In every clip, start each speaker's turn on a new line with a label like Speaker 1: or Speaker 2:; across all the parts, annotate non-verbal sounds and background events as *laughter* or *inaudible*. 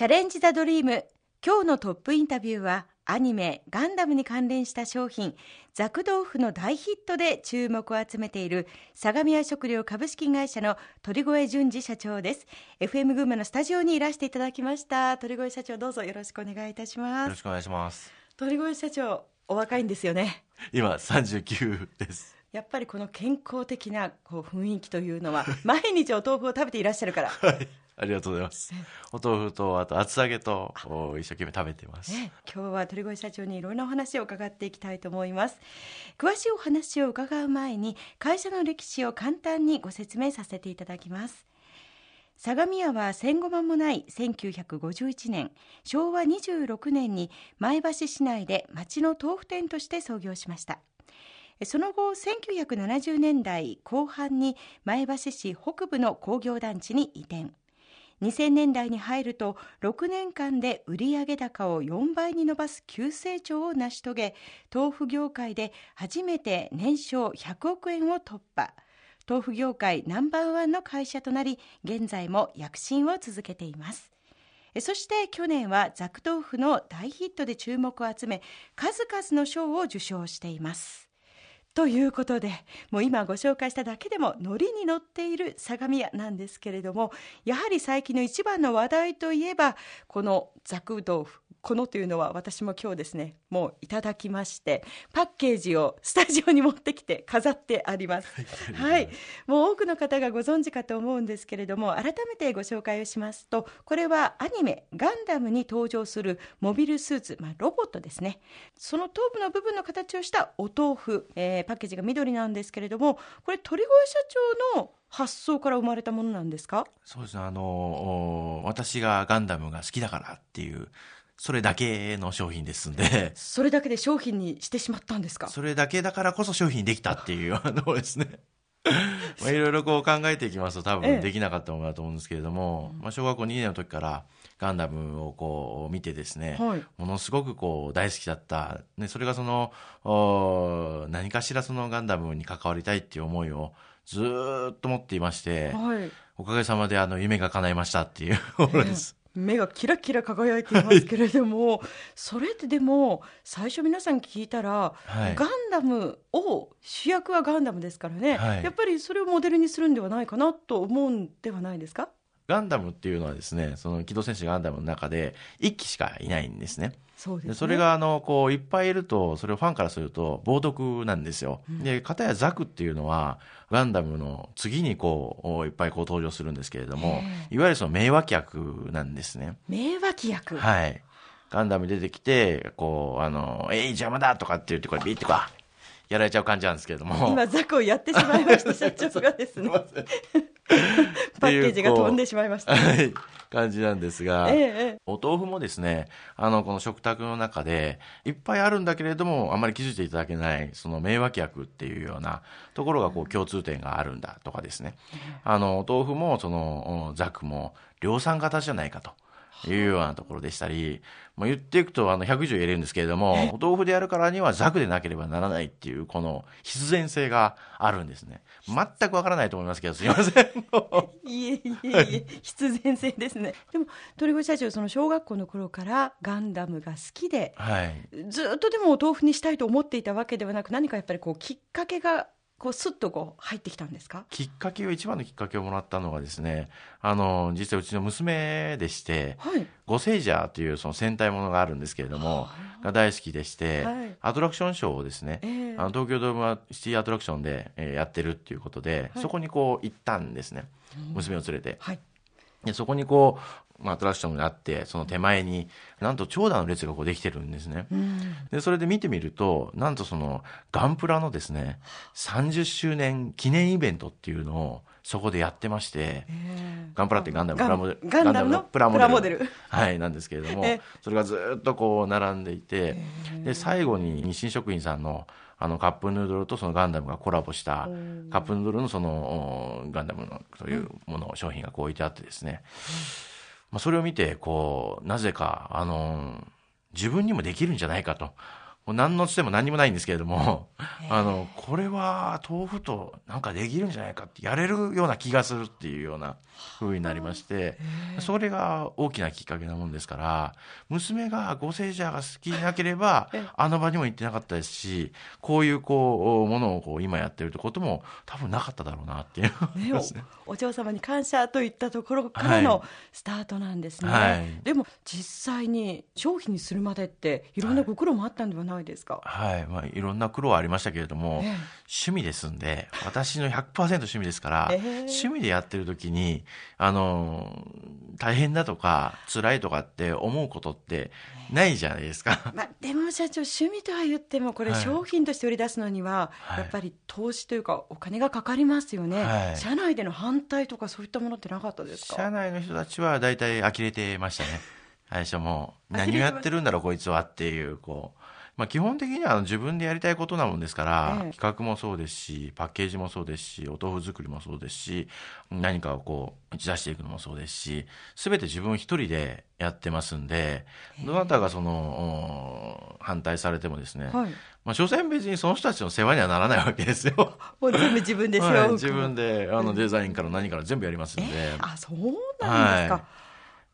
Speaker 1: チャレンジ・ザ・ドリーム。今日のトップインタビューはアニメガンダムに関連した商品ザク豆腐の大ヒットで注目を集めている相模屋食料株式会社の鳥越淳二社長です。FM 群馬のスタジオにいらしていただきました。鳥越社長どうぞよろしくお願いいたします。
Speaker 2: よろしくお願いします。
Speaker 1: 鳥越社長お若いんですよね。
Speaker 2: 今39です。
Speaker 1: やっぱりこの健康的なこう雰囲気というのは毎日お豆腐を食べていらっしゃるから。
Speaker 2: はいありがとうございます。お豆腐とあと厚揚げと一生懸命食べてます、
Speaker 1: ね、今日は鳥越社長にいろんなお話を伺っていきたいと思います。詳しいお話を伺う前に会社の歴史を簡単にご説明させていただきます。相模屋は戦後間もない1951年昭和26年に前橋市内で町の豆腐店として創業しました。その後1970年代後半に前橋市北部の工業団地に移転2000年代に入ると6年間で売上高を4倍に伸ばす急成長を成し遂げ豆腐業界で初めて年商100億円を突破豆腐業界ナンバーワンの会社となり現在も躍進を続けています。そして去年はザク豆腐の大ヒットで注目を集め数々の賞を受賞しています。ということでもう今ご紹介しただけでもノリに乗っている相模屋なんですけれどもやはり最近の一番の話題といえばこのザク豆腐このというのは私も今日ですねもういただきましてパッケージをスタジオに持ってきて飾ってあります。はいもう多くの方がご存知かと思うんですけれども改めてご紹介をしますとこれはアニメガンダムに登場するモビルスーツ、まあ、ロボットですね。その頭部の部分の形をしたお豆腐、えー、パッケージが緑なんですけれどもこれ鳥越社長の発想から生まれたものなんですか？
Speaker 2: そうですね。あの私がガンダムが好きだからっていうそれだけの商品ですんで。
Speaker 1: それだけで商品にしてしまったんですか？
Speaker 2: それだけだからこそ商品できたっていうのですね。*laughs* まあいろいろこう考えていきますと多分できなかったものだと思うんですけれども、ええ、まあ小学校2年の時からガンダムをこう見てですね、はい、ものすごくこう大好きだった。ね、それがその、何かしらそのガンダムに関わりたいっていう思いをずっと持っていまして、はい、おかげさまであの夢が叶いましたっていうものです。
Speaker 1: え目がキラキラ輝いていますけれども、はい、それってでも最初皆さん聞いたら、はい、ガンダムを主役はガンダムですからね、はい、やっぱりそれをモデルにするんではないかなと思うんではないですか？
Speaker 2: ガンダムっていうのはですねその機動戦士ガンダムの中で1機しかいないんですね。
Speaker 1: そうです、ね、
Speaker 2: それがあのこういっぱいいるとそれをファンからすると冒涜なんですよ。うん、で片やザクっていうのはガンダムの次にこういっぱいこう登場するんですけれどもいわゆるその名脇役なんですね。
Speaker 1: 名脇役
Speaker 2: はいガンダム出てきてこうあの「えい邪魔だ!」とかって言ってこれビッてこうやられちゃう感じなんですけれども
Speaker 1: 今ザクをやってしまいました社長がですね *laughs* パッケージが飛んでしまいました。
Speaker 2: はい感じなんですが、ええ、お豆腐もですね、あの、この食卓の中で、いっぱいあるんだけれども、あまり気づいていただけない、その名脇役っていうようなところが、こう、共通点があるんだとかですね。あの、お豆腐も、その、ザクも、量産型じゃないかと。いうようなところでしたり、まあ、言っていくとあの100以上言えるんですけれども、お豆腐でやるからにはザクでなければならないっていう、この必然性があるんですね。全くわからないと思いますけど、すいません。
Speaker 1: いえいえいえ、必然性ですね。でも、鳥越社長、その小学校の頃からガンダムが好きで、はい、ずっとでもお豆腐にしたいと思っていたわけではなく、何かやっぱりこうきっかけがこうスッとこう入ってきたんですか？
Speaker 2: きっかけを一番のきっかけをもらったのがですねあの実際うちの娘でして、はい、ゴセイジャーというその戦隊ものがあるんですけれども、が大好きでして、はい、アトラクションショーをですね、えー、あの東京ドームシティアトラクションで、えー、やってるっていうことで、はい、そこにこう行ったんですね、娘を連れて。はいでそこにこう、まあ、アトラクションがあってその手前になんと長蛇の列がこうできてるんですね、うん、でそれで見てみるとなんとそのガンプラのですね30周年記念イベントっていうのをそこでやってまして、ガンプラってガンダムプラモデル
Speaker 1: ガンダムのプラモデル。
Speaker 2: はいなんですけれどもそれがずっとこう並んでいてで最後に日清食品さんのあのカップヌードルとそのガンダムがコラボしたカップヌードルのそのガンダムのそういうもの、商品がこう置いてあってですね、まあ、それを見てこうなぜかあの自分にもできるんじゃないかともう何のつても何にもないんですけれども、あの、これは豆腐となんかできるんじゃないかって、やれるような気がするっていうような風になりまして、それが大きなきっかけなもんですから、娘がご聖者が好きでなければ、*laughs* あの場にも行ってなかったですし、こういうこう、ものをこう今やってるってことも多分なかっただろうなっていう、ね、
Speaker 1: お *laughs* 嬢様に感謝といったところからのスタートなんですね。はい、でも実際に商品にするまでっていろんなご苦労もあったんではないですか？
Speaker 2: はい、はい、まあいろんな苦労はありましたけれども、えー、趣味ですんで、私の100%趣味ですから、えー、趣味でやってる時にあの大変だとか辛いとかって思うことってないじゃないですか。*laughs*
Speaker 1: まあ、でも社長趣味とは言ってもこれ商品として売り出すのには、やっぱり投資というかお金がかかりますよね、はい、社内での反対とかそういったものってなかったですか？
Speaker 2: 社内の人たちは大体呆れてましたね。最初も何をやってるんだろうこいつはっていうこうまあ、基本的には自分でやりたいことなもんですから、ええ、企画もそうですしパッケージもそうですしお豆腐作りもそうですし何かをこう打ち出していくのもそうですし全て自分一人でやってますんでどなたがその反対されてもですね、はい、まあ、所詮別にその人たちの世話にはならないわけですよ。*laughs*
Speaker 1: もう全部自分で世話を、はい、
Speaker 2: 自分であのデザインから何から全部やりますんで。
Speaker 1: えー、あそうなんですか、はい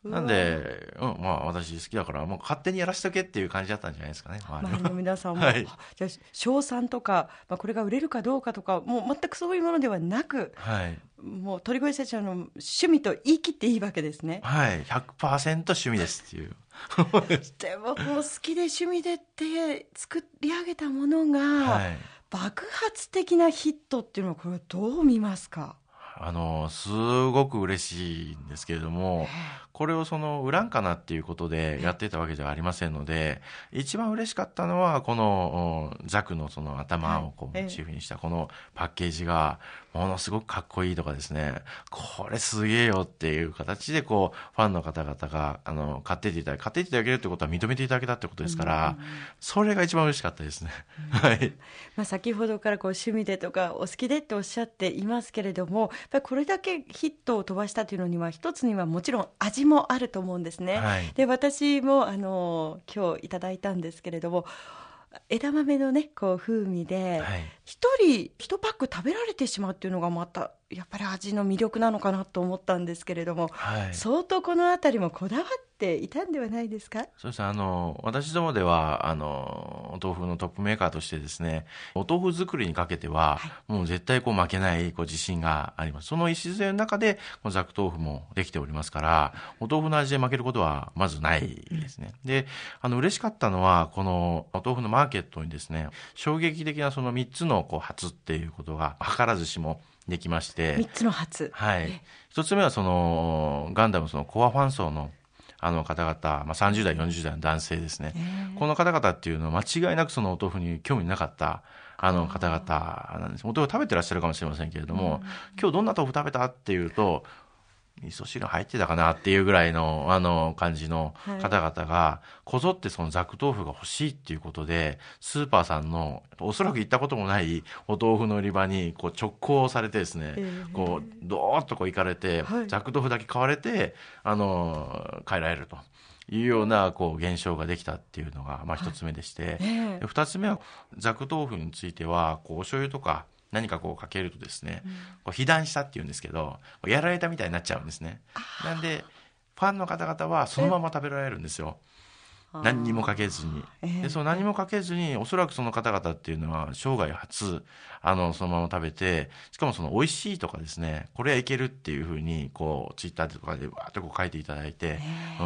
Speaker 2: なんで、うん、まあ私好きだから、もう勝手にやらしとけっていう感じだったんじゃないですかね。
Speaker 1: 周りの皆さんも。はい、じゃあ、賞賛とか、まあこれが売れるかどうかとか、もう全くそういうものではなく、はい。もう鳥越社長の趣味と言い切っていいわけですね。
Speaker 2: はい。100%趣味ですっていう。*laughs*
Speaker 1: でも、もう好きで趣味でって作り上げたものが、はい、爆発的なヒットっていうのは、これどう見ますか？
Speaker 2: あの、すごく嬉しいんですけれども、これをその、売らんかなっていうことでやってたわけではありませんので、一番嬉しかったのは、この、ザクのその頭をこう、モチーフにしたこのパッケージが、ものすごくかっこいいとかですね、これすげえよっていう形で、こう、ファンの方々が、あの、買っていただ買っていただけるってことは認めていただけたってことですから、それが一番嬉しかったですね。はい。
Speaker 1: まあ、先ほどからこう、趣味でとか、お好きでっておっしゃっていますけれども、ぱりこれだけヒットを飛ばしたというのには一つにはもちろん味もあると思うんですね。はい、で私もあの今日いただいたんですけれども枝豆のねこう風味で一、はい、人一パック食べられてしまうっていうのがまたやっぱり味の魅力なのかなと思ったんですけれども、はい、相当この辺りもこだわっていたんではないですか？
Speaker 2: そうですあの私どもではあのお豆腐のトップメーカーとしてですねお豆腐作りにかけては、はい、もう絶対こう負けないこう自信があります。その礎の中でこのザク豆腐もできておりますからお豆腐の味で負けることはまずないですね、うん、であの嬉しかったのはこのお豆腐のマーケットにですね衝撃的なその3つのこう初っていうことが図らずしもできまして。
Speaker 1: 3つの初。
Speaker 2: はい。1つ目はそのガンダムそのコアファン層のあの方々、まあ、30代40代の男性ですね、この方々っていうのは間違いなくそのお豆腐に興味なかったあの方々なんです。お豆腐食べてらっしゃるかもしれませんけれども、今日どんな豆腐食べた？っていうと味噌汁入ってたかなっていうぐらいの、あの、感じの方々が、こぞってそのザク豆腐が欲しいっていうことで、スーパーさんの、おそらく行ったこともないお豆腐の売り場に、こう直行されてですね、こう、どーっとこう行かれて、ザク豆腐だけ買われて、あの、帰られると。いうようなこう現象ができたっていうのがまあ一つ目でして、二つ目はザク豆腐についてはこうお醤油とか何かこうかけるとですね、こう被弾したっていうんですけどやられたみたいになっちゃうんですね。なんでファンの方々はそのまま食べられるんですよ何にもかけずに、でその何もかけずにおそらくその方々っていうのは生涯初あのそのまま食べてしかもその美味しいとかですねこれはいけるっていうふうにこうツイッターとかでわーっとこう書いていただいて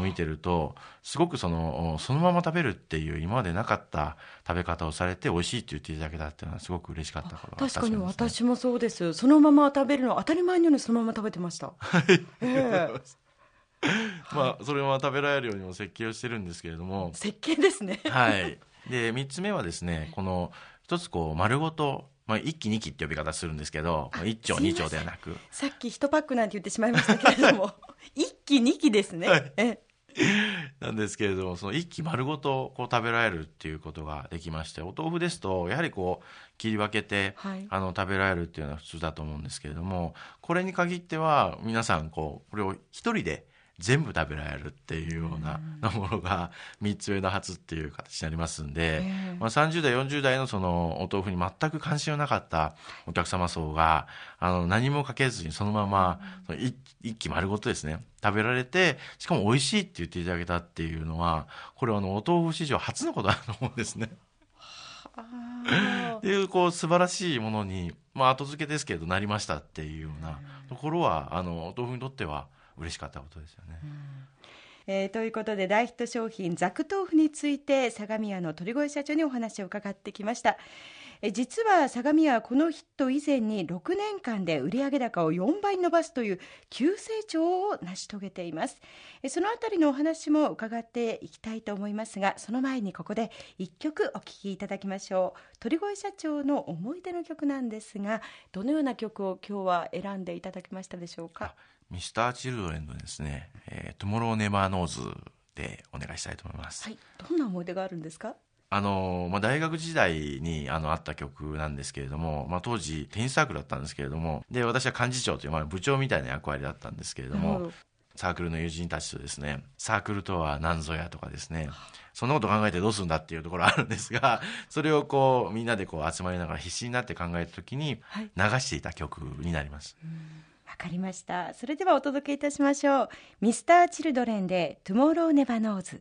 Speaker 2: 見てるとすごくそのそのまま食べるっていう今までなかった食べ方をされて美味しいって言っていただけたっていうのはすごく嬉しかったこと、
Speaker 1: ね、確かに私もそうです。そのまま食べるの当たり前のようにそのまま食べてました。はい、えー *laughs*
Speaker 2: まあそれは食べられるようにも設計をしてるんですけれども。
Speaker 1: 設計ですね。
Speaker 2: はい。で3つ目はですねこの一つこう丸ごとまあ、1期2期って呼び方するんですけど1丁2丁ではなく。
Speaker 1: さっき1パックなんて言ってしまいましたけれども1期2期ですね、はい、
Speaker 2: なんですけれどもその1期丸ごとこう食べられるっていうことができましてお豆腐ですとやはりこう切り分けて、はい、あの食べられるっていうのは普通だと思うんですけれどもこれに限っては皆さんこうこれを1人で全部食べられるっていうようなものが3つ上の初っていう形になりますんで、まあ、30代40代のそのお豆腐に全く関心のなかったお客様層があの何もかけずにそのままその一気丸ごとですね食べられてしかも美味しいって言っていただけたっていうのはこれはあのお豆腐史上初のことだと思うんですね。っていうこう素晴らしいものに、まあ、後付けですけどなりましたっていうようなところはあのお豆腐にとっては嬉しかったことですよね。
Speaker 1: えー、ということで大ヒット商品ザク豆腐について相模屋の鳥越社長にお話を伺ってきました。え実は相模屋はこのヒット以前に6年間で売上高を4倍伸ばすという急成長を成し遂げていますえそのあたりのお話も伺っていきたいと思いますがその前にここで1曲お聴きいただきましょう鳥越社長の思い出の曲なんですがどのような曲を今日は選んでいただきましたでしょうか？
Speaker 2: ミスターチルドレンのですね、えー、トゥモローネバーノーズでお願いしたいと思います。
Speaker 1: はい、どんな思い出があるんですか？
Speaker 2: あの、まあ、大学時代にあのあった曲なんですけれども、まあ、当時テニスサークルだったんですけれどもで私は幹事長という、まあ、部長みたいな役割だったんですけれどもサークルの友人たちとですねサークルとは何ぞやとかですねそんなこと考えてどうするんだっていうところあるんですが *laughs* それをこうみんなでこう集まりながら必死になって考えた時に流していた曲になります。
Speaker 1: はいわかりました。それではお届けいたしましょう。ミスターチルドレンでトゥモローネバーノーズ。